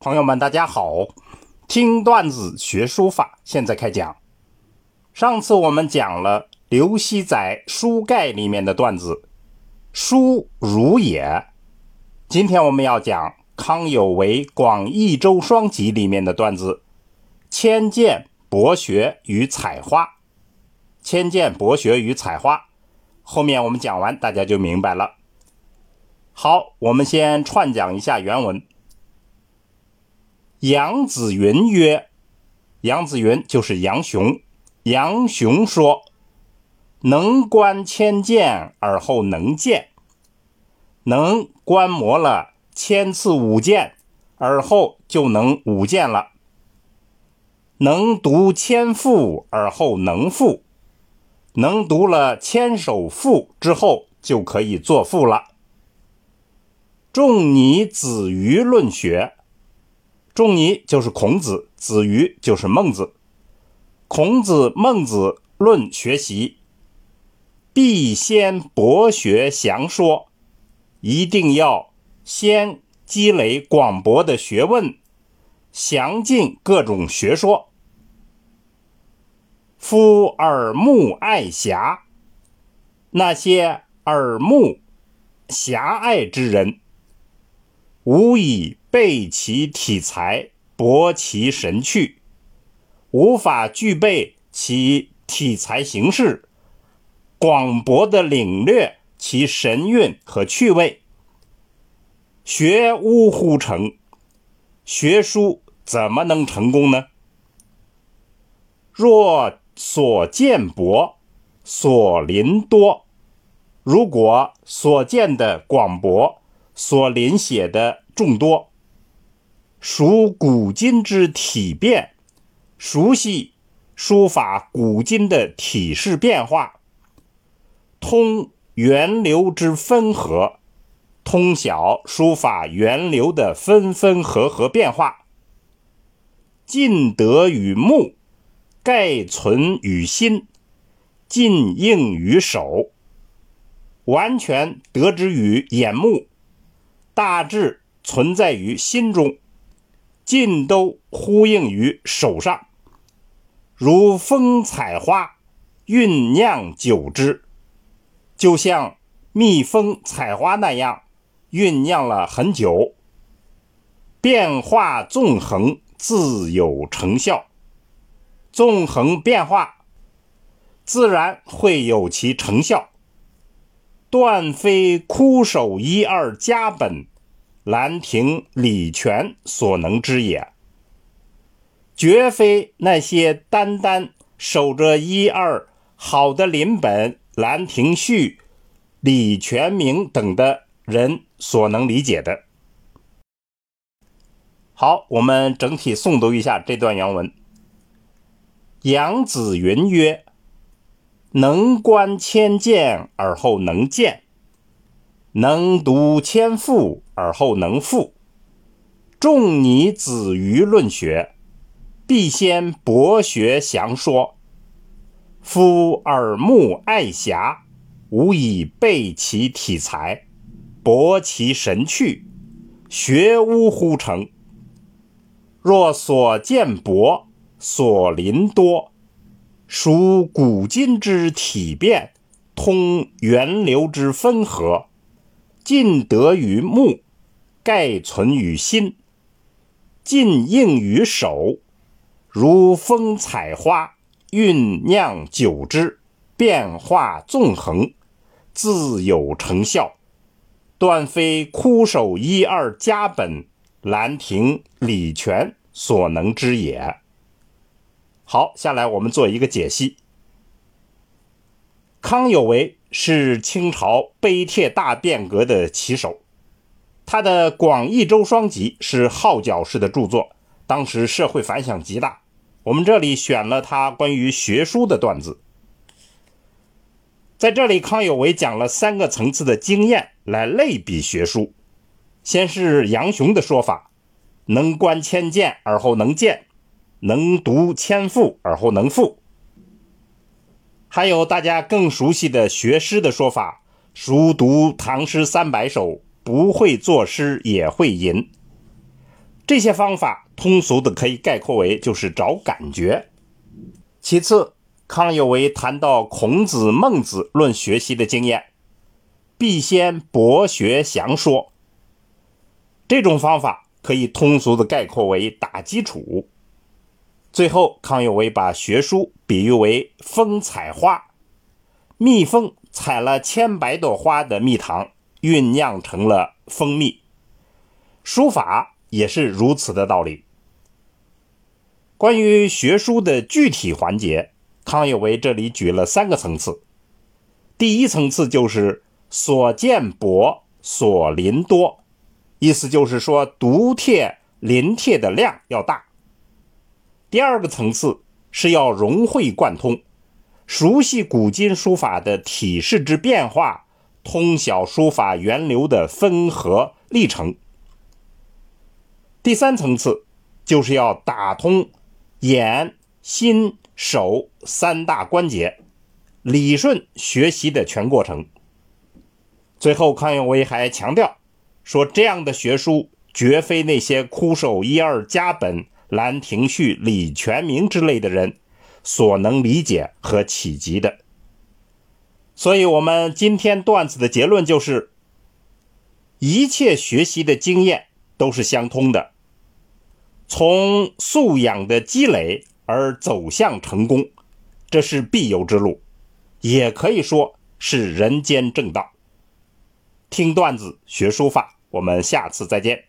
朋友们，大家好！听段子学书法，现在开讲。上次我们讲了刘熙载《书盖》里面的段子“书如也”，今天我们要讲康有为《广义周双集》里面的段子“千剑博学与采花”。千剑博学与采花，后面我们讲完，大家就明白了。好，我们先串讲一下原文。杨子云曰：“杨子云就是杨雄。杨雄说：‘能观千剑而后能见，能观摩了千次舞剑，而后就能舞剑了。能读千赋而后能赋，能读了千首赋之后就可以作赋了。’仲尼、子瑜论学。”仲尼就是孔子，子瑜就是孟子。孔子、孟子论学习，必先博学详说，一定要先积累广博的学问，详尽各种学说。夫耳目爱狭，那些耳目狭隘之人，无以。备其体裁，博其神趣，无法具备其体裁形式，广博的领略其神韵和趣味。学无乎成？学书怎么能成功呢？若所见博，所临多。如果所见的广博，所临写的众多。熟古今之体变，熟悉书法古今的体式变化，通源流之分合，通晓书法源流的分分合合变化，尽得于目，盖存于心，尽应于手，完全得之于眼目，大致存在于心中。尽都呼应于手上，如风采花，酝酿久之，就像蜜蜂采花那样，酝酿了很久。变化纵横，自有成效。纵横变化，自然会有其成效。断非枯守一二家本。兰亭李泉所能知也，绝非那些单单守着一二好的临本《兰亭序》《李泉铭》等的人所能理解的。好，我们整体诵读一下这段原文。杨子云曰：“能观千剑而后能见。”能读千赋而后能复，仲尼、子瑜论学，必先博学详说。夫耳目爱狭，无以备其体裁，博其神趣，学无乎成。若所见博，所临多，属古今之体变，通源流之分合。尽得于目，盖存于心，尽应于手，如风采花，酝酿久之，变化纵横，自有成效。断非枯手一二家本《兰亭》《礼泉》所能知也。好，下来我们做一个解析。康有为。是清朝碑帖大变革的旗手，他的《广义周双集》是号角式的著作，当时社会反响极大。我们这里选了他关于学书的段子，在这里，康有为讲了三个层次的经验来类比学书。先是杨雄的说法：能观千剑而后能见，能读千赋而后能赋。还有大家更熟悉的学诗的说法：“熟读唐诗三百首，不会作诗也会吟。”这些方法通俗的可以概括为就是找感觉。其次，康有为谈到孔子、孟子论学习的经验，必先博学详说。这种方法可以通俗的概括为打基础。最后，康有为把学书比喻为蜂采花，蜜蜂采了千百朵花的蜜糖，酝酿成了蜂蜜。书法也是如此的道理。关于学书的具体环节，康有为这里举了三个层次。第一层次就是所见博，所临多，意思就是说读帖临帖的量要大。第二个层次是要融会贯通，熟悉古今书法的体式之变化，通晓书法源流的分合历程。第三层次就是要打通眼、心、手三大关节，理顺学习的全过程。最后，康有为还强调说，这样的学书绝非那些枯守一二家本、兰亭序、李全明之类的人所能理解和企及的。所以，我们今天段子的结论就是：一切学习的经验都是相通的。从素养的积累而走向成功，这是必由之路，也可以说是人间正道。听段子学书法，我们下次再见。